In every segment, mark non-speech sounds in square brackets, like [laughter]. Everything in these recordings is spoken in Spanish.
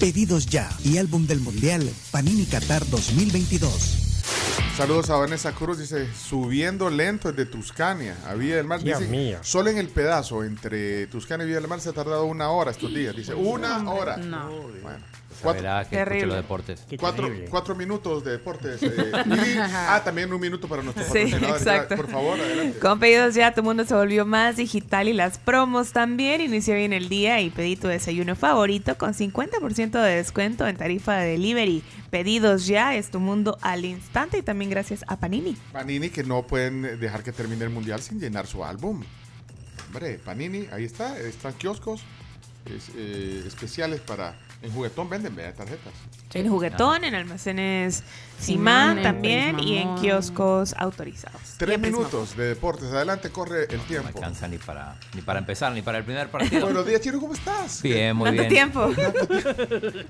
Pedidos Ya y Álbum del Mundial Panini Qatar 2022. Saludos a Vanessa Cruz, dice, subiendo lento desde Tuscania a Villa del Mar. Dios Dice, mío. solo en el pedazo entre Tuscania y Villa del Mar se ha tardado una hora estos días. Dice, una hora. No. Bueno, cuatro, que Terrible. los deportes. Cuatro, minutos de deportes. eh, [laughs] y- ah, también un minuto para nuestros Sí, patrocinadores. Ya, exacto. Por favor, adelante. Con pedidos ya, tu mundo se volvió más digital y las promos también. Inició bien el día y pedí tu desayuno favorito con 50% de descuento en tarifa de delivery. Pedidos ya es tu mundo al instante y también gracias a Panini. Panini que no pueden dejar que termine el mundial sin llenar su álbum. Hombre, Panini, ahí está, están kioscos es, eh, especiales para... En juguetón venden, vea, tarjetas. En juguetón, en almacenes Simán también y en kioscos autorizados. Tres minutos de deportes. Adelante, corre el No tiempo. alcanza ni para, ni para empezar, ni para el primer partido. Buenos días, Chino, ¿cómo estás? Bien, muy ¿Cuánto bien. [laughs] tiempo?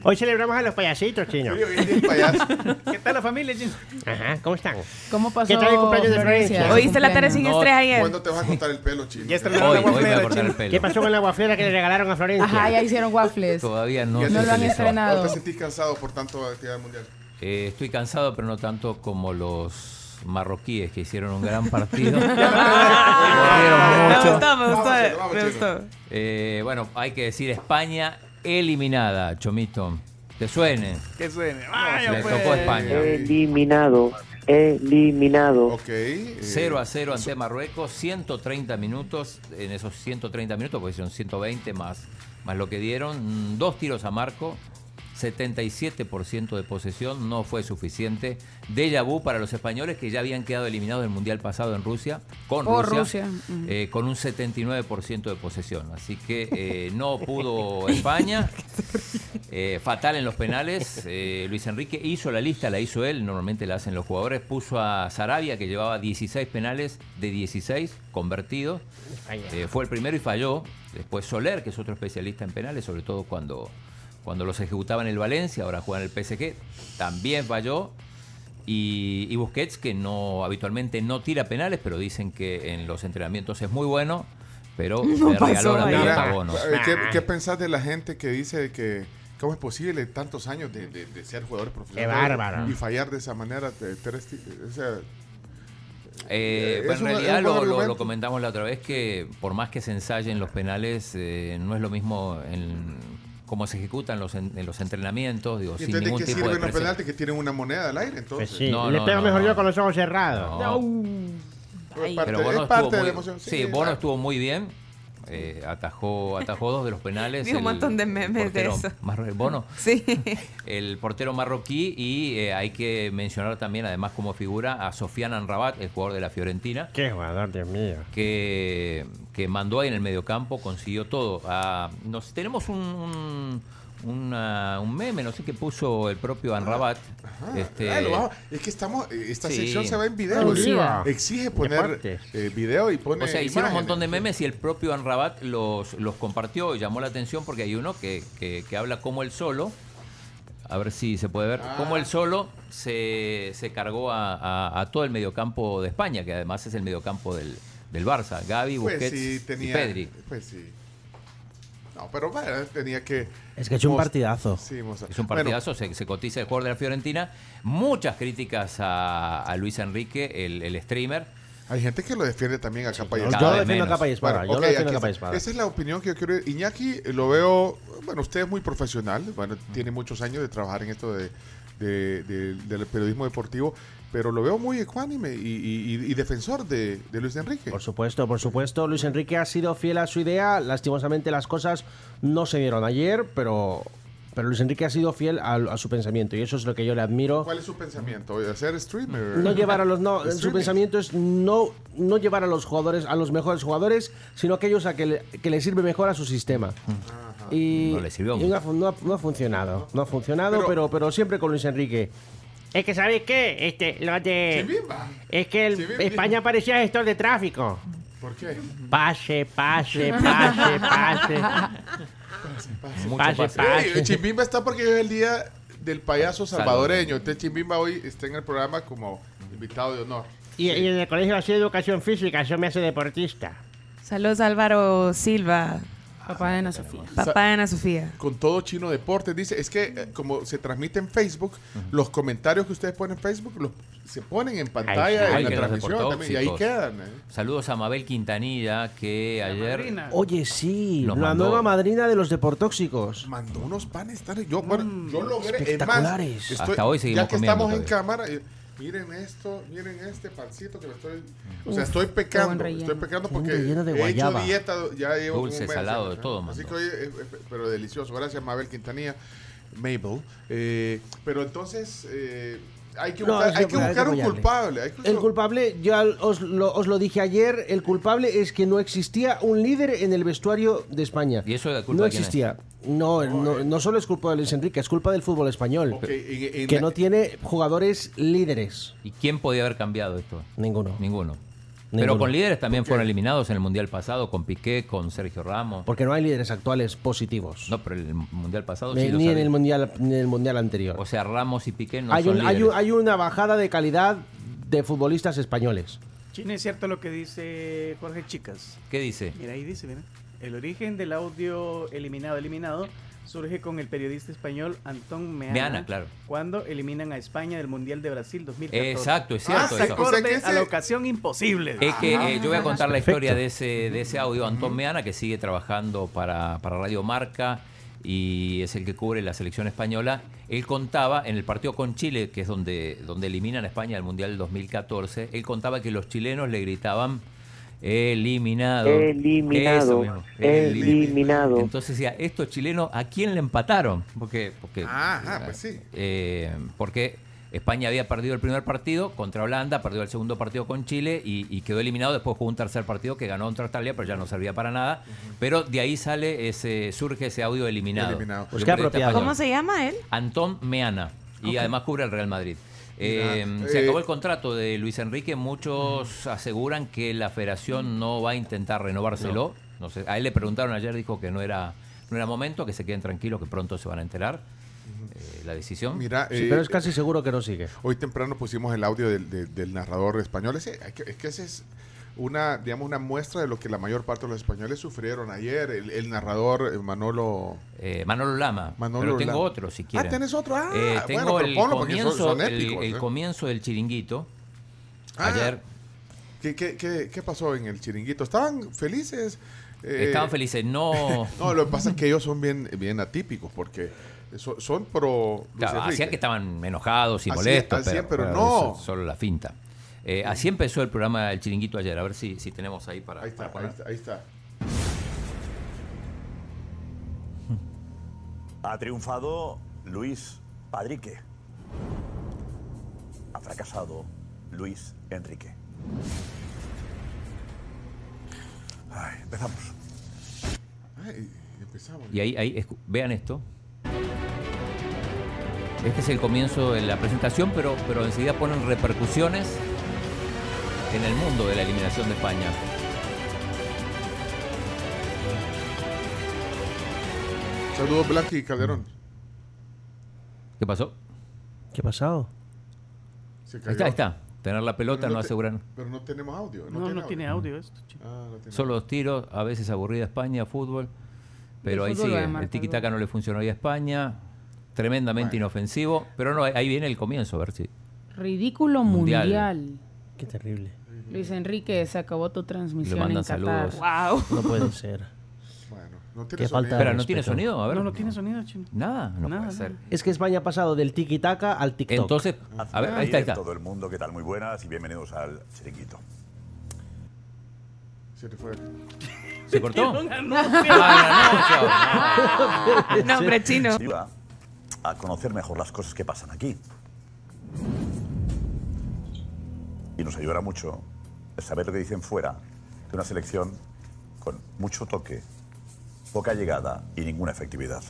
Hoy celebramos a los payasitos, chino. Hoy payaso. [laughs] ¿Qué tal la familia, Chino? Ajá, ¿cómo están? ¿Cómo pasó ¿Qué tal el cumpleaños de Florencia? ¿Oíste la tarea sin No, estrés ayer? ¿Cuándo te vas a cortar el pelo, Chino? Hoy, hoy me voy a cortar el pelo. ¿Qué pasó con la guaflera que le regalaron a Florencia? Ajá, ya hicieron waffles. Todavía no, Ya No lo han utilizó. estrenado. ¿No te sentís cansado por tanto actividad mundial? Eh, estoy cansado, pero no tanto como los marroquíes que hicieron un gran partido. [laughs] Me gustó, me gustó, Vamos, Chino, vamos, me Chino. gustó. Eh, bueno, hay que decir España eliminada, Chomito. Que suene. Que suene. Le tocó España. Eliminado, eliminado. Ok. eh, 0 a 0 ante Marruecos, 130 minutos. En esos 130 minutos, porque hicieron 120 más, más lo que dieron. mm, Dos tiros a marco, 77% de posesión, no fue suficiente. Déjà vu para los españoles que ya habían quedado eliminados del Mundial pasado en Rusia, con Por Rusia, eh, con un 79% de posesión. Así que eh, [laughs] no pudo España. Eh, fatal en los penales. eh, Luis Enrique hizo la lista, la hizo él, normalmente la hacen los jugadores. Puso a Sarabia, que llevaba 16 penales de 16 convertidos. Eh, fue el primero y falló. Después Soler, que es otro especialista en penales, sobre todo cuando, cuando los ejecutaba en el Valencia, ahora juega en el PSG, también falló. Y, y Busquets, que no habitualmente no tira penales, pero dicen que en los entrenamientos es muy bueno, pero [laughs] No le regaló la pelota Mira, a Bono. eh, ¿qué, qué pensás de la gente que dice que cómo es posible tantos años de, de- de ser jugador profesional Qué bárbaro. y fallar de esa manera? o sea, Eh, un- en realidad un lo, lo- argumento. lo comentamos la otra vez que por más que se ensayen los penales, eh, no es lo mismo en cómo se ejecutan los, en, en los entrenamientos, digo, ¿y sin ningún qué tipo de los penaltis que tienen una moneda al aire? Entonces, Pues sí, No, le no, pego no, mejor no. yo con los ojos cerrados. No. es parte, Pero Bono es parte estuvo de la muy, emoción. sí, Bono estuvo muy bien. Eh, atajó, atajó dos de los penales. [laughs] Vi un el- montón de memes de portero eso. Bono, [laughs] Sí. [laughs] el portero marroquí. Y eh, hay que mencionar también, además, como figura, a Sofian Anrabat, el jugador de la Fiorentina. Qué jugador, Dios mío. que, que mandó ahí en el mediocampo, consiguió todo. Ah, nos, tenemos un, un, una- un meme, no sé qué puso el propio Anrabat. este, Ah, lo vamos- es que estamos, eh, esta Sí. sección se va en video. Exige poner eh, video y pone o sea, hicieron un montón de memes y el propio Anrabat los, los compartió y llamó la atención porque hay uno que, que, que habla como él solo. A ver si se puede ver. Ah. Como él solo se, se cargó a, a- a todo el mediocampo de España, que además es el mediocampo del, del Barça. Gaby, Pues Busquets sí, y tenía, Pedri. Pues sí. No, pero bueno, tenía que... Es que es un mos- partidazo. Sí, Es un Bueno, partidazo, se, se cotiza el jugador de la Fiorentina. Muchas críticas a, a Luis Enrique, el, el streamer. hay gente que lo defiende también a capa y Yo lo vez defiendo a capa y espada. Bueno, yo ok, lo defiendo a capa y espada. Esa es la opinión que yo quiero. Iñaki lo veo, bueno, usted es muy profesional, bueno, tiene muchos años de trabajar en esto de, de- de- del periodismo deportivo, pero lo veo muy ecuánime y, y- y- y defensor de, de Luis Enrique. Por supuesto, por supuesto. Luis Enrique ha sido fiel a su idea. Lastimosamente las cosas no se vieron ayer, pero, pero Luis Enrique ha sido fiel a, a su pensamiento y eso es lo que yo le admiro. ¿Cuál es su pensamiento? ¿Hacer streamer? No llevar a los no, su Streaming. pensamiento es no, no llevar a los jugadores, a los mejores jugadores, sino aquellos a que le, que le sirve mejor a su sistema. Y, No le sirvió y no, ha, no ha- no ha funcionado. No ha funcionado, Pero- pero, pero, siempre con Luis Enrique. Es que, ¿sabes qué? Este, lo de... Chimbimba. Es que el-. España parecía gestor de tráfico. ¿Por qué? Pase, pase, pase, pase. Mucho Pase, pase. pase. Sí, Chimbimba está porque hoy es el día del payaso salvadoreño. Entonces Chimbimba hoy está en el programa como invitado de honor. Y, y en el colegio hacía educación física, eso me hace deportista. Saludos Álvaro Silva, Papá de Ana Sofía. papá de Ana Sofía. Con todo Chino Deportes. Dice, es que eh, como se transmite en Facebook, los comentarios que ustedes ponen en Facebook los, se ponen en pantalla Ay, en la transmisión también, y ahí quedan. eh. Saludos a Mabel Quintanilla, que ayer... madrina. Oye, sí, Nos la mandó- nueva madrina de los deportóxicos. Mandó unos panes tan... Yo, bueno, yo logré... es más, espectaculares. estoy- Hasta hoy seguimos Ya que comiendo estamos en cámara... eh, Miren esto, miren este pancito que me estoy... O sea, estoy pecando, estoy pecando porque he hecho dieta, ya llevo Dulce, un mes, salado, de todo Así que hoy, eh, eh, pero delicioso. Gracias, Mabel Quintanilla, Mabel. Eh, pero entonces, eh, hay que buscar, hay que un culpable. hay que- El culpable, ya os lo, os lo dije ayer, el culpable es que no existía un líder en el vestuario de España. ¿Y eso es culpa No de quién es? existía. No, no, no solo es culpa de Luis Enrique, es culpa del fútbol español. Ok, en- en que la- no tiene jugadores líderes. ¿Y quién podía haber cambiado esto? Ninguno. Ninguno. Pero con líderes también fueron eliminados en el Mundial pasado, con Piqué, con Sergio Ramos. Porque no hay líderes actuales positivos. No, pero el Mundial pasado ni sí lo ni en el mundial, ni en el mundial anterior. O sea, Ramos y Piqué no hay, son un- hay, líderes. un- hay una bajada de calidad de futbolistas españoles. Chino, es cierto lo que dice Jorge Chicas. ¿Qué dice? Mira, ahí dice, mira. El origen del audio eliminado, eliminado, surge con el periodista español Antón Meana. Meana, claro. Cuando eliminan a España del Mundial de Brasil 2014. Exacto, es Ah, cierto se eso. acorde O sea que ese- a la ocasión imposible. Es que eh, yo voy a contar la Perfecto. historia de ese, de ese audio. Antón Meana, que sigue trabajando para, para Radio Marca y es el que cubre la selección española. Él contaba en el partido con Chile, que es donde, donde eliminan a España del Mundial del 2014, él contaba que los chilenos le gritaban eliminado. Eliminado. Eso mismo, eliminado. Entonces decía, estos chilenos, ¿a quién le empataron? Porque, porque, Ah, ah, pues sí. eh, porque España había perdido el primer partido contra Holanda, perdió el segundo partido con Chile y, y quedó eliminado. Después jugó un tercer partido que ganó contra Australia, pero ya no servía para nada. Pero de ahí sale ese, surge ese audio eliminado. Eliminado. Pues. ¿Cómo se llama él? Antón Meana. Y además cubre el Real Madrid. Eh, Mira, se eh, acabó el contrato de Luis Enrique. Muchos aseguran que la federación no va a intentar renovárselo. No. sé, a él le preguntaron ayer, dijo que no era, no era momento, que se queden tranquilos, que pronto se van a enterar eh, la decisión. Mira, Sí, eh, pero es casi seguro que no sigue. Hoy temprano pusimos el audio del, de- del narrador español. Ese, es que ese es una, digamos, una muestra de lo que la mayor parte de los españoles sufrieron ayer. El, el narrador eh, Manolo. Eh, Manolo Lama. Manolo pero tengo Lama. otro, si quieren. Ah, ¿tenés otro? Ah, Eh, tengo bueno, el, son- comienzo, son el- épicos, el comienzo del chiringuito. Ah, Ayer ¿qué, qué, qué, qué pasó en el chiringuito? ¿Estaban felices? Eh, estaban felices. No. [laughs] No, lo que pasa es que ellos son bien, bien atípicos porque son, son pro. Claro, hacían que estaban enojados y Así- molestos, así, pero, pero pero no. solo la finta. Eh, así empezó el programa El Chiringuito ayer. A ver si, si tenemos ahí para, Ahí está, para ahí está, ahí está. Ha triunfado Luis Padrique. Ha fracasado Luis Enrique. Ay, empezamos. Ay, empezamos. Y ahí, ahí vean esto. Este es el comienzo de la presentación, pero, pero enseguida ponen repercusiones en el mundo de la eliminación de España. Saludos, Blanqui y Calderón. ¿Qué pasó? ¿Qué ha pasado? Se Ahí está, ahí está. Tener la pelota, Pero no te- aseguran. Pero no tenemos audio. No, no tiene audio esto. chico. Ah, no tiene Solo dos tiros, a veces aburrida España, fútbol. Pero El ahí sigue. El tiki-taka no le funcionó a España. Tremendamente inofensivo. Pero no, ahí viene el comienzo, a ver si. Ridículo Mundial. mundial. Qué terrible. Luis Enrique, se acabó tu transmisión mandan en Qatar. saludos. Wow. No puede [laughs] ser. Bueno, no Qué tiene falta sonido. de Espera, ¿no tiene sonido? A ver. No, no tiene sonido, chino. Nada, no Nada, puede ser. Es que España ha pasado del tiki-taka al TikTok. Entonces, a ver, ahí está, ahí está. Todo el mundo, ¿qué tal? Muy buenas y bienvenidos al chiringuito. Se te fue. ¿Se cortó? [laughs] Un anuncio. Ah. No, hombre, [laughs] chino. Iba a conocer mejor las cosas que pasan aquí. Y nos ayudará mucho saber lo que dicen fuera de una selección con mucho toque, poca llegada y ninguna efectividad.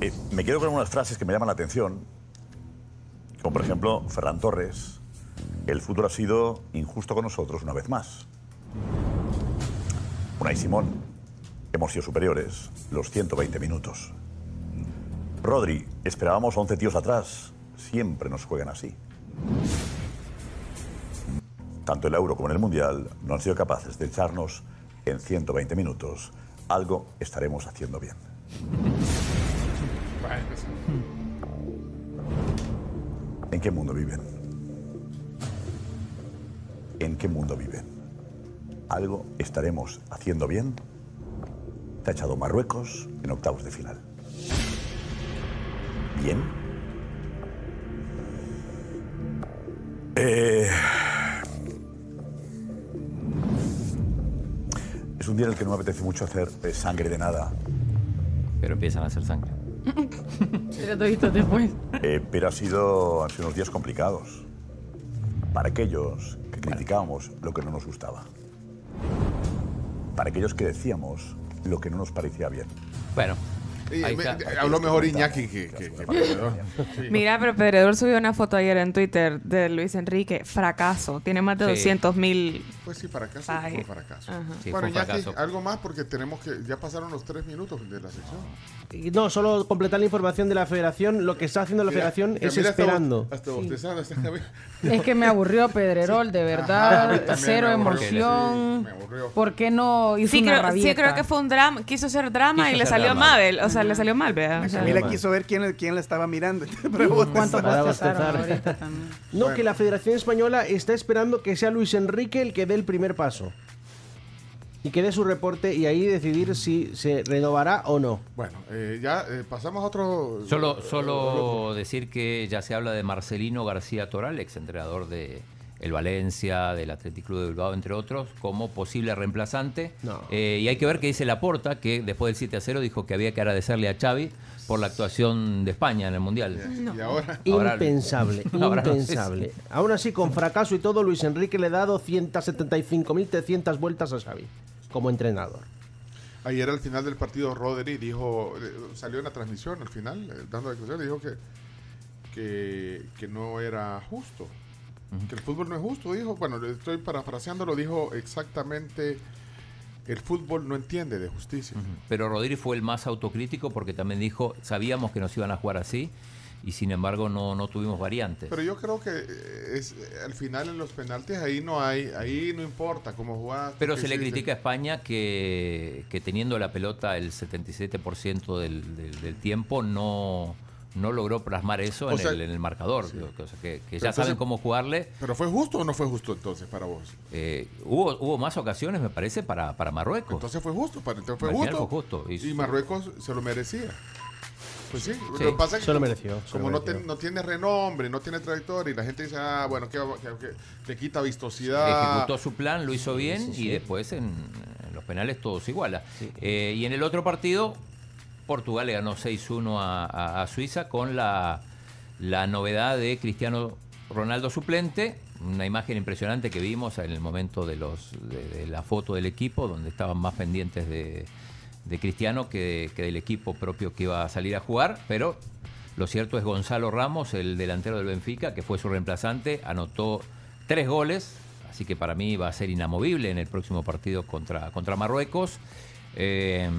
Eh, me quedo con unas frases que me llaman la atención, Como por ejemplo Ferran Torres. El fútbol ha sido injusto con nosotros una vez más. Unai Simón. Hemos sido superiores los 120 minutos. Rodri, esperábamos 11 tíos atrás. Siempre nos juegan así. Tanto el Euro como en el Mundial no han sido capaces de echarnos en 120 minutos. Algo estaremos haciendo bien. ¿En qué mundo viven? ¿En qué mundo viven? Algo estaremos haciendo bien. Te ha echado Marruecos en octavos de final. ¿Bien? Eh, día en el que no me apetece mucho hacer eh, sangre de nada. Pero empiezan a hacer sangre. [laughs] Pero después. Eh, pero ha sido, han sido unos días complicados. Para aquellos que criticábamos lo que no nos gustaba. Para aquellos que decíamos lo que no nos parecía bien. Bueno, Y Ahí me- está. habló mejor Iñaki que, que, que Pedredor. Sí. Mira, pero Pedredor subió una foto ayer en Twitter de Luis Enrique. Fracaso. Tiene más de Sí. 200 mil. Pues sí, fracaso Ay. fue fracaso. Ajá. Sí, bueno, fue Iñaki, fracaso. algo más porque tenemos que. Ya pasaron los tres minutos de la sección. Y No, solo completar la información de la federación. Lo que está haciendo la Mira, federación mira, es mira, hasta esperando. Hasta bostezando, está Javier. [laughs] Es que me aburrió Pedrerol, de verdad. cero me aburrió. emoción. Sí, me aburrió. ¿Por qué no hizo Sí una creo, sí, creo que fue un drama. Quiso ser drama Quiso y le salió drama. mal. O sea, le salió mal, ¿verdad? O sea, Camila quiso ver quién, quién la estaba mirando. [laughs] Pero ¿Cuántos Para bostezaron bostezar. ahorita también? No, que la Federación Española está esperando que sea Luis Enrique el que dé el primer paso. Y que dé su reporte y ahí decidir si se renovará o no. Bueno, eh, ya eh, pasamos a otro. Solo, solo decir que ya se habla de Marcelino García Toral, ex entrenador de el Valencia, del Athletic Club de Bilbao, entre otros, como posible reemplazante. No. Eh, y hay que ver qué dice Laporta, que después del 7 a 0 dijo que había que agradecerle a Xavi por la actuación de España en el Mundial. Y [laughs] ahora. Ahora- impensable, [laughs] ahora no sé si- impensable. Aún así, con fracaso y todo, Luis Enrique le da 275.300 vueltas a Xavi como entrenador. Ayer al final del partido Rodri dijo, eh, salió en la transmisión al final, eh, dando declaraciones, dijo que, que, que no era justo, que el fútbol no es justo, dijo, bueno, le estoy parafraseando, lo dijo exactamente, el fútbol no entiende de justicia. Pero Rodríguez fue el más autocrítico porque también dijo, sabíamos que nos iban a jugar así y sin embargo no, no tuvimos variantes. Pero yo creo que eh, es eh, al final en los penaltis ahí no hay, ahí no importa cómo jugaste. Pero se le critica a España que, que teniendo la pelota el 77% del, del- del tiempo no, no logró plasmar eso en, sea, el, en el marcador. Que, o sea, que- ya entonces- saben cómo jugarle. ¿Pero fue justo o no fue justo entonces para vos? Eh, hubo, hubo más ocasiones, me parece, para, para Marruecos. Entonces fue justo, para, entonces fue justo. fue justo. Y- Y, Marruecos se lo merecía. Pues sí, Sí, lo que pasa es que se lo como- mereció, se Como lo no, te- no tiene renombre, no tiene trayectoria, y la gente dice, ah, bueno, que, que- que le quita vistosidad. Ejecutó su plan, lo hizo bien sí, sí. y después en, en los penales todo se iguala. Eh, y en el otro partido, Portugal le ganó 6-1 a, Suiza con la, la novedad de Cristiano Ronaldo suplente. Una imagen impresionante que vimos en el momento de, los, de la foto del equipo, donde estaban más pendientes de, de Cristiano que, que del equipo propio que iba a salir a jugar. Pero lo cierto es Gonzalo Ramos, el delantero del Benfica, que fue su reemplazante, anotó tres goles, así que para mí va a ser inamovible en el próximo partido contra, contra Marruecos. Eh,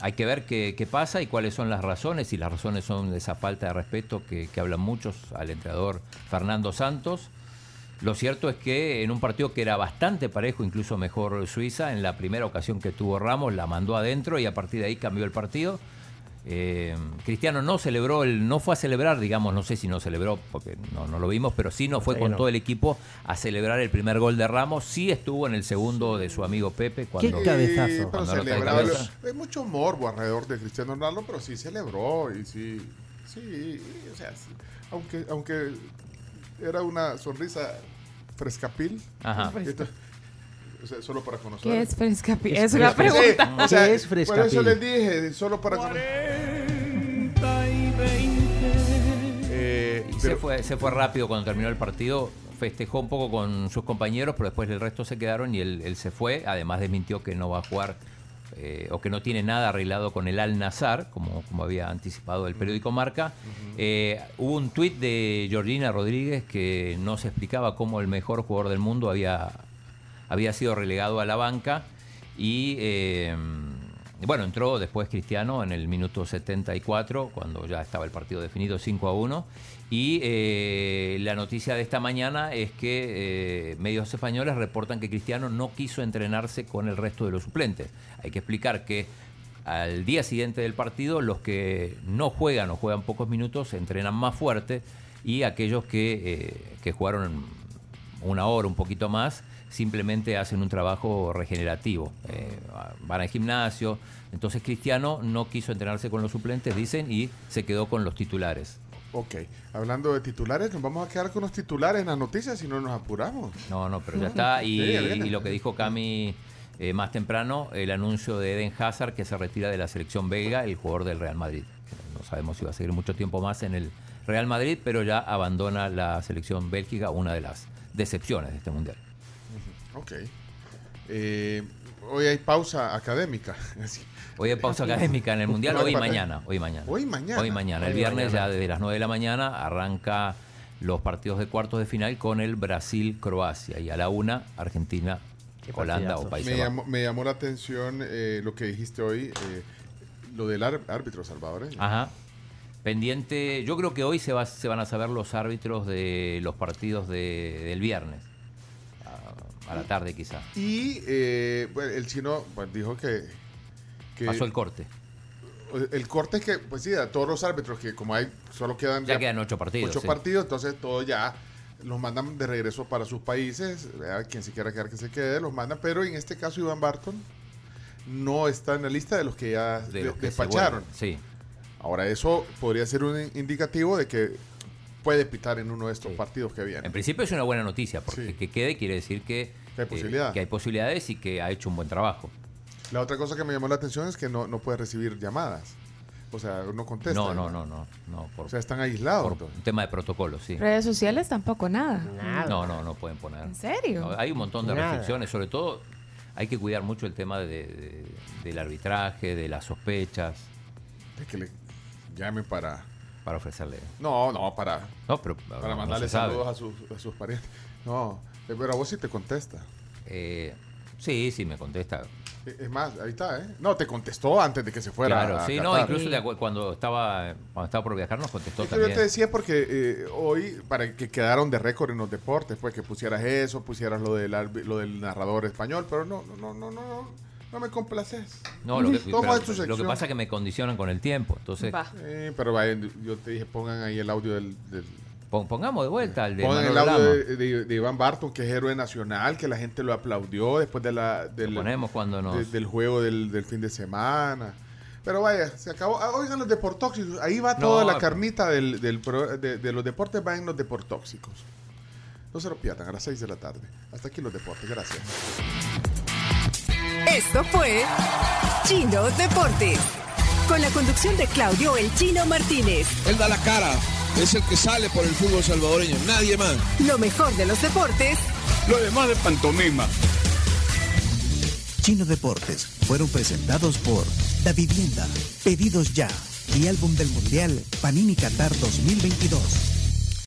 hay que ver qué, pasa y cuáles son las razones, y las razones son de esa falta de respeto que, que hablan muchos al entrenador Fernando Santos. Lo cierto es que en un partido que era bastante parejo, incluso mejor Suiza, en la primera ocasión que tuvo Ramos la mandó adentro y a partir de ahí cambió el partido. Eh, Cristiano no celebró, el, no fue a celebrar, digamos, no sé si no celebró, porque no, no lo vimos, pero sí no fue Sí, con no. todo el equipo a celebrar el primer gol de Ramos. Sí estuvo en el segundo de su amigo Pepe. Cuando, Qué cabezazo. Cuando cabeza. Hay mucho morbo alrededor de Cristiano Ronaldo, pero sí celebró y sí, sí, o sea, sí. aunque, aunque era una sonrisa frescapil. Ajá. Esto- o sea, solo para conocer. ¿Qué es frescapil? Es Es una pregunta. Sí, o sea, ¿Qué es Por eso les dije, solo para conocer. Eh, Y se pero- fue, se fue rápido cuando terminó el partido. Festejó un poco con sus compañeros, pero después el resto se quedaron y él, él se fue. Además desmintió que no va a jugar eh, o que no tiene nada arreglado con el Al Nazar, como, como había anticipado el periódico Marca. Eh, hubo un tuit de Georgina Rodríguez que no se explicaba cómo el mejor jugador del mundo había, había sido relegado a la banca y eh, bueno, entró después Cristiano en el minuto 74, cuando ya estaba el partido definido 5 a 1. Y eh, la noticia de esta mañana es que eh, medios españoles reportan que Cristiano no quiso entrenarse con el resto de los suplentes. Hay que explicar que al día siguiente del partido los que no juegan o juegan pocos minutos entrenan más fuerte y aquellos que, que jugaron una hora, un poquito más, simplemente hacen un trabajo regenerativo. Eh, van al gimnasio. Entonces Cristiano no quiso entrenarse con los suplentes, dicen, y se quedó con los titulares. Ok, hablando de titulares, nos vamos a quedar con los titulares en las noticias si no nos apuramos. No, no, pero ya está. Y, Sí, ya viene. y lo que dijo Cami eh, más temprano, el anuncio de Eden Hazard que se retira de la selección belga, el jugador del Real Madrid. No sabemos si va a seguir mucho tiempo más en el Real Madrid, pero ya abandona la selección bélgica, una de las decepciones de este mundial. Ok. Eh, hoy hay pausa académica. [laughs] Hoy hay pausa académica en el mundial, hoy y mañana. Hoy y mañana. Hoy y mañana. Hoy mañana. El Hoy viernes mañana. ya desde las 9 de la mañana arranca los partidos de cuartos de final con el Brasil-Croacia y a la una Argentina, Holanda o Países Me Bajos. llamó, me llamó la atención eh, lo que dijiste hoy, eh, lo del árbitro salvadoreño. Ajá. Pendiente, yo creo que hoy se, va, se van a saber los árbitros de los partidos de- del viernes. A, la tarde quizá. Y eh, bueno, el chino pues, dijo que, que- Pasó el corte. El corte es que, pues sí, a todos los árbitros que como hay, solo quedan... Ya quedan ocho partidos, Ocho sí. partidos, entonces todos ya los mandan de regreso para sus países. ¿verdad? Quien se quiera quedar que se quede, los mandan. Pero en este caso Iván Barton no está en la lista de los que ya De de- los que se despacharon. Sí. Ahora, eso podría ser un indicativo de que puede pitar en uno de estos partidos que vienen. En principio es una buena noticia, porque que quede quiere decir que, hay eh, que hay posibilidades y que ha hecho un buen trabajo. La otra cosa que me llamó la atención es que no, no puede recibir llamadas. O sea, no contesta. No, no, no, no. no por, O sea, están aislados. por un tema de protocolo, sí. Redes sociales tampoco nada. No, no, no pueden poner. ¿En serio? No, hay un montón de Nada. restricciones, sobre todo hay que cuidar mucho el tema de, de- del arbitraje, de las sospechas. De que le llamen para... Para ofrecerle. No, no, para... No, pero Para no mandarle saludos a sus, a sus parientes. No, eh, pero a vos sí te contesta. Eh, sí, sí, me contesta. Eh, Es más, ahí está, ¿eh? No, te contestó antes de que se fuera. Claro, a sí, no, incluso cuando estaba cuando estaba por viajar nos contestó también. yo te decía porque eh, hoy, para que quedaron de récord en los deportes, pues que pusieras eso, pusieras lo del, lo del narrador español, pero no, no, no, no, no, no me complaces. No, lo que, [laughs] Toma pero lo que pasa es que me condicionan con el tiempo. Entonces, Eh, pero vaya, yo te dije, pongan ahí el audio del... pongamos de vuelta el de pongan el audio de, de- de Iván Barton, que es héroe nacional, que la gente lo aplaudió después de la, del, ponemos cuando nos- de- del juego del, del fin de semana. Pero vaya, se acabó. Ah, oigan los deportóxicos. Ahí va No, toda la carnita del, del pro- de, de los deportes, va en los deportóxicos. No se lo pierdan a las 6 de la tarde. Hasta aquí los deportes. Gracias. Esto fue Chino Deportes. Con la conducción de Claudio El Chino Martínez. Él da la cara, es el que sale por el fútbol salvadoreño, nadie más. Lo mejor de los deportes Lo demás de pantomima. Chino Deportes fueron presentados por Da Vivienda, Pedidos Ya y Álbum del Mundial Panini Qatar 2022.